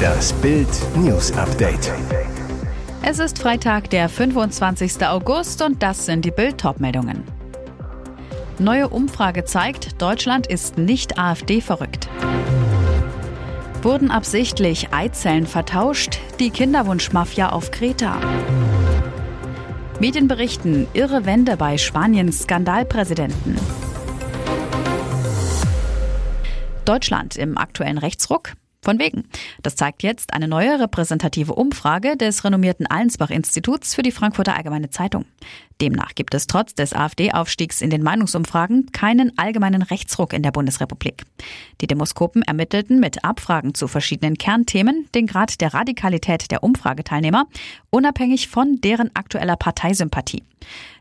Das Bild News Update. Es ist Freitag, der 25. August und das sind die Bild meldungen Neue Umfrage zeigt, Deutschland ist nicht AfD verrückt. Wurden absichtlich Eizellen vertauscht? Die Kinderwunschmafia auf Kreta. Medien berichten irre Wende bei Spaniens Skandalpräsidenten. Deutschland im aktuellen Rechtsruck? Von wegen. Das zeigt jetzt eine neue repräsentative Umfrage des renommierten Allensbach-Instituts für die Frankfurter Allgemeine Zeitung. Demnach gibt es trotz des AfD-Aufstiegs in den Meinungsumfragen keinen allgemeinen Rechtsruck in der Bundesrepublik. Die Demoskopen ermittelten mit Abfragen zu verschiedenen Kernthemen den Grad der Radikalität der Umfrageteilnehmer, unabhängig von deren aktueller Parteisympathie.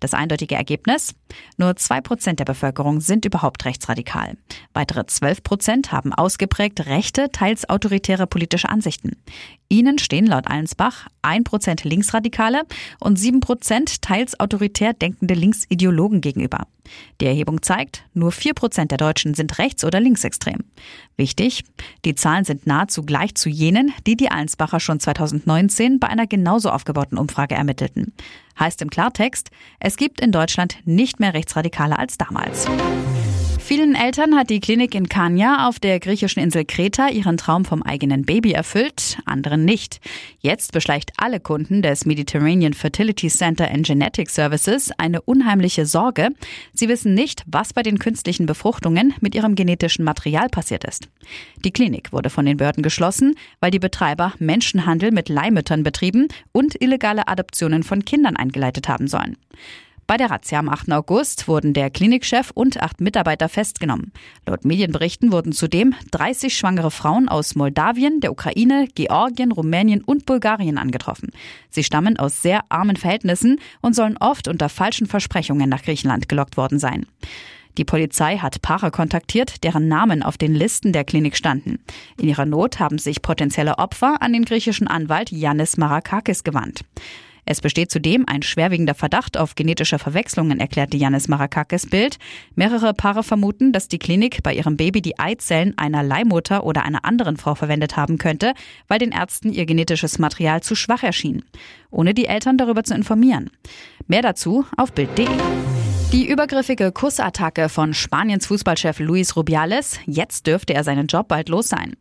Das eindeutige Ergebnis? Nur zwei Prozent der Bevölkerung sind überhaupt rechtsradikal. Weitere zwölf Prozent haben ausgeprägt rechte, teils autoritäre politische Ansichten. Ihnen stehen laut Allensbach ein Prozent Linksradikale und sieben Prozent teils autoritär denkende Linksideologen gegenüber. Die Erhebung zeigt, nur vier Prozent der Deutschen sind rechts- oder linksextrem. Wichtig, die Zahlen sind nahezu gleich zu jenen, die die Allensbacher schon 2019 bei einer genauso aufgebauten Umfrage ermittelten. Heißt im Klartext, es gibt in Deutschland nicht mehr Rechtsradikale als damals. Vielen Eltern hat die Klinik in Kania auf der griechischen Insel Kreta ihren Traum vom eigenen Baby erfüllt, anderen nicht. Jetzt beschleicht alle Kunden des Mediterranean Fertility Center and Genetic Services eine unheimliche Sorge. Sie wissen nicht, was bei den künstlichen Befruchtungen mit ihrem genetischen Material passiert ist. Die Klinik wurde von den Behörden geschlossen, weil die Betreiber Menschenhandel mit Leihmüttern betrieben und illegale Adoptionen von Kindern eingeleitet haben sollen. Bei der Razzia am 8. August wurden der Klinikchef und acht Mitarbeiter festgenommen. Laut Medienberichten wurden zudem 30 schwangere Frauen aus Moldawien, der Ukraine, Georgien, Rumänien und Bulgarien angetroffen. Sie stammen aus sehr armen Verhältnissen und sollen oft unter falschen Versprechungen nach Griechenland gelockt worden sein. Die Polizei hat Paare kontaktiert, deren Namen auf den Listen der Klinik standen. In ihrer Not haben sich potenzielle Opfer an den griechischen Anwalt Yannis Marakakis gewandt. Es besteht zudem ein schwerwiegender Verdacht auf genetische Verwechslungen, erklärte Janis Marakakis Bild. Mehrere Paare vermuten, dass die Klinik bei ihrem Baby die Eizellen einer Leihmutter oder einer anderen Frau verwendet haben könnte, weil den Ärzten ihr genetisches Material zu schwach erschien, ohne die Eltern darüber zu informieren. Mehr dazu auf Bild.de. Die übergriffige Kussattacke von Spaniens Fußballchef Luis Rubiales, jetzt dürfte er seinen Job bald los sein.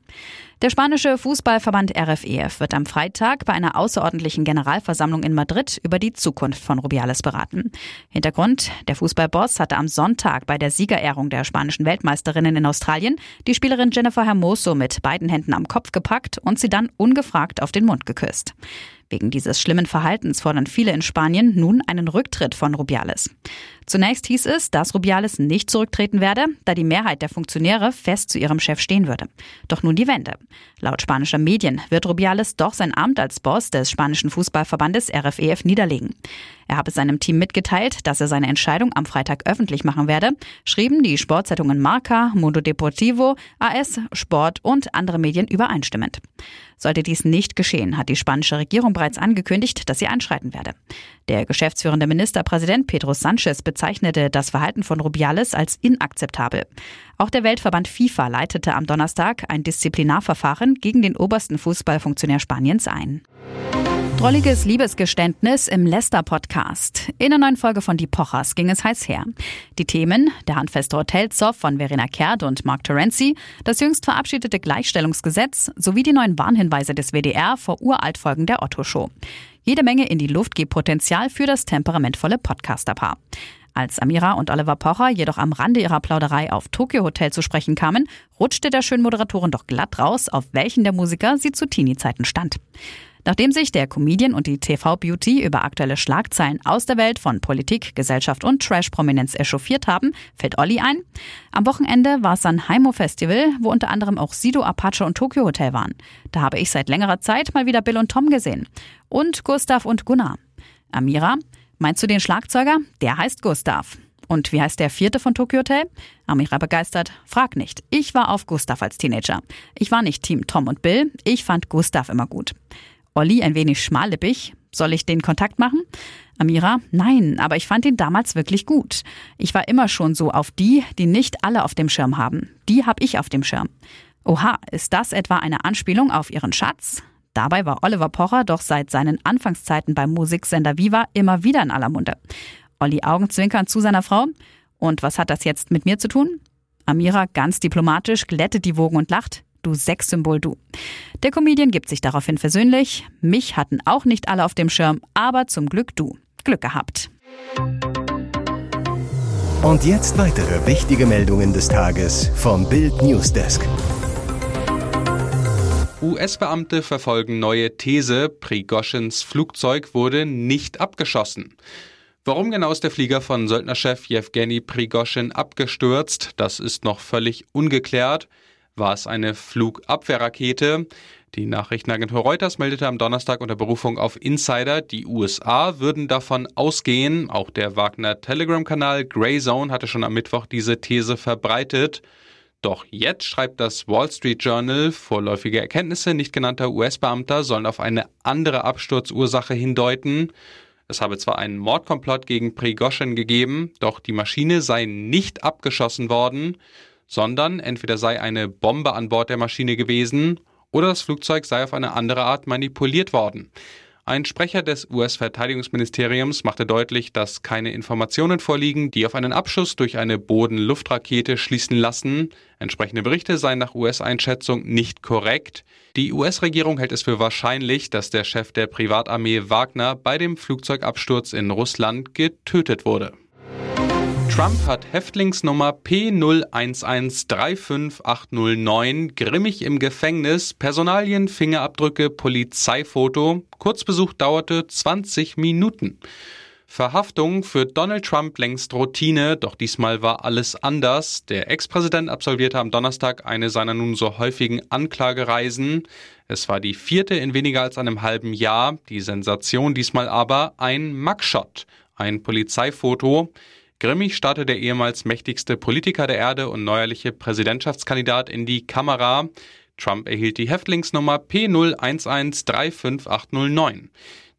Der spanische Fußballverband RFEF e wird am Freitag bei einer außerordentlichen Generalversammlung in Madrid über die Zukunft von Rubiales beraten. Hintergrund, der Fußballboss hatte am Sonntag bei der Siegerehrung der spanischen Weltmeisterinnen in Australien die Spielerin Jennifer Hermoso mit beiden Händen am Kopf gepackt und sie dann ungefragt auf den Mund geküsst. Wegen dieses schlimmen Verhaltens fordern viele in Spanien nun einen Rücktritt von Rubiales. Zunächst hieß es, dass Rubiales nicht zurücktreten werde, da die Mehrheit der Funktionäre fest zu ihrem Chef stehen würde. Doch nun die Wende. Laut spanischer Medien wird Rubiales doch sein Amt als Boss des spanischen Fußballverbandes RFEF e niederlegen. Er habe seinem Team mitgeteilt, dass er seine Entscheidung am Freitag öffentlich machen werde, schrieben die Sportzeitungen Marca, Mundo Deportivo, AS, Sport und andere Medien übereinstimmend. Sollte dies nicht geschehen, hat die spanische Regierung bereits angekündigt, dass sie einschreiten werde. Der geschäftsführende Ministerpräsident Pedro Sanchez bezeichnete das Verhalten von Rubiales als inakzeptabel. Auch der Weltverband FIFA leitete am Donnerstag ein Disziplinarverfahren gegen den obersten Fußballfunktionär Spaniens ein. Drolliges Liebesgeständnis im Lester-Podcast. In der neuen Folge von Die Pochers ging es heiß her. Die Themen, der handfeste Hotelzoff von Verena Kehrt und Mark Terenzi, das jüngst verabschiedete Gleichstellungsgesetz sowie die neuen Warnhinweise des WDR vor Uraltfolgen der Otto-Show. Jede Menge in die Luft gibt Potenzial für das temperamentvolle Podcasterpaar. Als Amira und Oliver Pocher jedoch am Rande ihrer Plauderei auf Tokyo Hotel zu sprechen kamen, rutschte der schönen Moderatorin doch glatt raus, auf welchen der Musiker sie zu Teenie-Zeiten stand. Nachdem sich der Comedian und die TV-Beauty über aktuelle Schlagzeilen aus der Welt von Politik, Gesellschaft und Trash-Prominenz echauffiert haben, fällt Olli ein. Am Wochenende war es ein Heimo-Festival, wo unter anderem auch Sido, Apache und Tokyo Hotel waren. Da habe ich seit längerer Zeit mal wieder Bill und Tom gesehen. Und Gustav und Gunnar. Amira, meinst du den Schlagzeuger? Der heißt Gustav. Und wie heißt der vierte von Tokyo Hotel? Amira begeistert. Frag nicht. Ich war auf Gustav als Teenager. Ich war nicht Team Tom und Bill. Ich fand Gustav immer gut. Olli ein wenig schmallippig. Soll ich den Kontakt machen? Amira, nein, aber ich fand ihn damals wirklich gut. Ich war immer schon so auf die, die nicht alle auf dem Schirm haben. Die hab ich auf dem Schirm. Oha, ist das etwa eine Anspielung auf ihren Schatz? Dabei war Oliver Pocher doch seit seinen Anfangszeiten beim Musiksender Viva immer wieder in aller Munde. Olli Augenzwinkern zu seiner Frau. Und was hat das jetzt mit mir zu tun? Amira ganz diplomatisch glättet die Wogen und lacht. Du Sexsymbol, du. Der Comedian gibt sich daraufhin versöhnlich. Mich hatten auch nicht alle auf dem Schirm, aber zum Glück du. Glück gehabt. Und jetzt weitere wichtige Meldungen des Tages vom Bild Newsdesk. US-Beamte verfolgen neue These, Prigoschins Flugzeug wurde nicht abgeschossen. Warum genau ist der Flieger von Söldnerchef Jewgeni Prigoschin abgestürzt, das ist noch völlig ungeklärt. War es eine Flugabwehrrakete? Die Nachrichtenagentur Reuters meldete am Donnerstag unter Berufung auf Insider, die USA würden davon ausgehen. Auch der Wagner Telegram-Kanal Greyzone hatte schon am Mittwoch diese These verbreitet. Doch jetzt schreibt das Wall Street Journal, vorläufige Erkenntnisse nicht genannter US-Beamter sollen auf eine andere Absturzursache hindeuten. Es habe zwar einen Mordkomplott gegen Prigoschin gegeben, doch die Maschine sei nicht abgeschossen worden, sondern entweder sei eine Bombe an Bord der Maschine gewesen oder das Flugzeug sei auf eine andere Art manipuliert worden. Ein Sprecher des US-Verteidigungsministeriums machte deutlich, dass keine Informationen vorliegen, die auf einen Abschuss durch eine Boden-Luftrakete schließen lassen. Entsprechende Berichte seien nach US-Einschätzung nicht korrekt. Die US-Regierung hält es für wahrscheinlich, dass der Chef der Privatarmee Wagner bei dem Flugzeugabsturz in Russland getötet wurde. Trump hat Häftlingsnummer P01135809 grimmig im Gefängnis, Personalien, Fingerabdrücke, Polizeifoto. Kurzbesuch dauerte 20 Minuten. Verhaftung für Donald Trump längst Routine, doch diesmal war alles anders. Der Ex-Präsident absolvierte am Donnerstag eine seiner nun so häufigen Anklagereisen. Es war die vierte in weniger als einem halben Jahr. Die Sensation diesmal aber ein Mugshot, ein Polizeifoto. Grimmig starrte der ehemals mächtigste Politiker der Erde und neuerliche Präsidentschaftskandidat in die Kamera. Trump erhielt die Häftlingsnummer P01135809.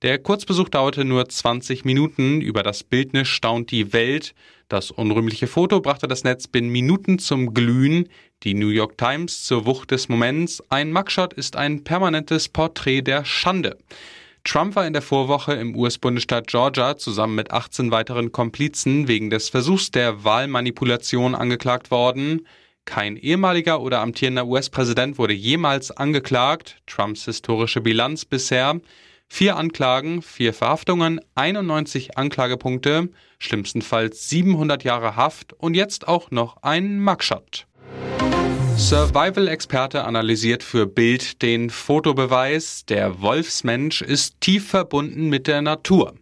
Der Kurzbesuch dauerte nur 20 Minuten. Über das Bildnis staunt die Welt. Das unrühmliche Foto brachte das Netz binnen Minuten zum Glühen. Die New York Times zur Wucht des Moments. Ein Mugshot ist ein permanentes Porträt der Schande. Trump war in der Vorwoche im US-Bundesstaat Georgia zusammen mit 18 weiteren Komplizen wegen des Versuchs der Wahlmanipulation angeklagt worden. Kein ehemaliger oder amtierender US-Präsident wurde jemals angeklagt. Trumps historische Bilanz bisher. Vier Anklagen, vier Verhaftungen, 91 Anklagepunkte, schlimmstenfalls 700 Jahre Haft und jetzt auch noch ein Mugshot. Survival-Experte analysiert für Bild den Fotobeweis, der Wolfsmensch ist tief verbunden mit der Natur.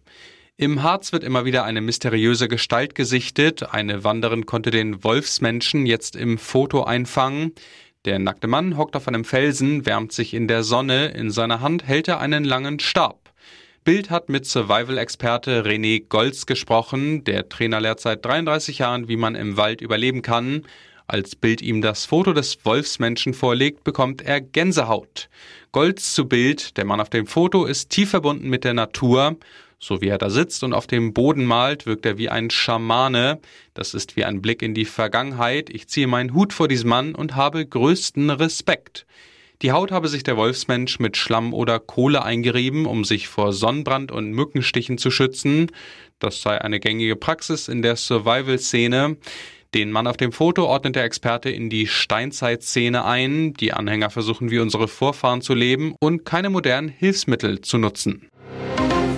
Im Harz wird immer wieder eine mysteriöse Gestalt gesichtet. Eine Wanderin konnte den Wolfsmenschen jetzt im Foto einfangen. Der nackte Mann hockt auf einem Felsen, wärmt sich in der Sonne, in seiner Hand hält er einen langen Stab. Bild hat mit Survival-Experte René Golz gesprochen. Der Trainer lehrt seit 33 Jahren, wie man im Wald überleben kann. Als Bild ihm das Foto des Wolfsmenschen vorlegt, bekommt er Gänsehaut. Golds zu Bild, der Mann auf dem Foto ist tief verbunden mit der Natur. So wie er da sitzt und auf dem Boden malt, wirkt er wie ein Schamane. Das ist wie ein Blick in die Vergangenheit. Ich ziehe meinen Hut vor diesem Mann und habe größten Respekt. Die Haut habe sich der Wolfsmensch mit Schlamm oder Kohle eingerieben, um sich vor Sonnenbrand und Mückenstichen zu schützen. Das sei eine gängige Praxis in der Survival-Szene. Den Mann auf dem Foto ordnet der Experte in die Steinzeitszene ein. Die Anhänger versuchen wie unsere Vorfahren zu leben und keine modernen Hilfsmittel zu nutzen.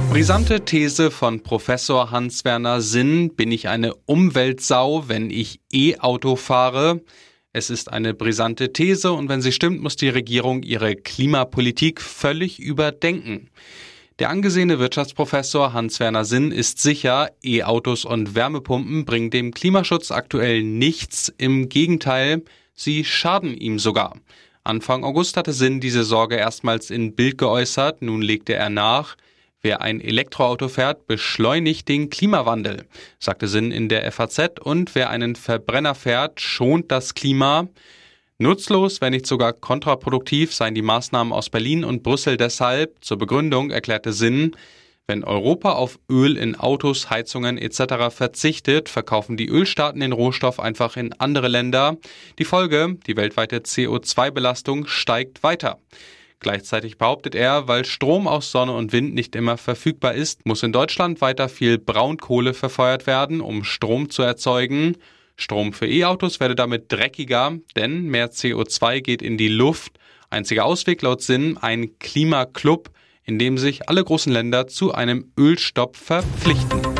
Brisante These von Professor Hans-Werner Sinn. Bin ich eine Umweltsau, wenn ich E-Auto fahre? Es ist eine brisante These und wenn sie stimmt, muss die Regierung ihre Klimapolitik völlig überdenken. Der angesehene Wirtschaftsprofessor Hans-Werner Sinn ist sicher, E-Autos und Wärmepumpen bringen dem Klimaschutz aktuell nichts, im Gegenteil, sie schaden ihm sogar. Anfang August hatte Sinn diese Sorge erstmals in Bild geäußert, nun legte er nach, Wer ein Elektroauto fährt, beschleunigt den Klimawandel, sagte Sinn in der FAZ, und wer einen Verbrenner fährt, schont das Klima. Nutzlos, wenn nicht sogar kontraproduktiv seien die Maßnahmen aus Berlin und Brüssel deshalb. Zur Begründung erklärte Sinn, Wenn Europa auf Öl in Autos, Heizungen etc. verzichtet, verkaufen die Ölstaaten den Rohstoff einfach in andere Länder. Die Folge, die weltweite CO2-Belastung steigt weiter. Gleichzeitig behauptet er, weil Strom aus Sonne und Wind nicht immer verfügbar ist, muss in Deutschland weiter viel Braunkohle verfeuert werden, um Strom zu erzeugen. Strom für E-Autos werde damit dreckiger, denn mehr CO2 geht in die Luft. Einziger Ausweg laut Sinn ein Klimaclub, in dem sich alle großen Länder zu einem Ölstopp verpflichten.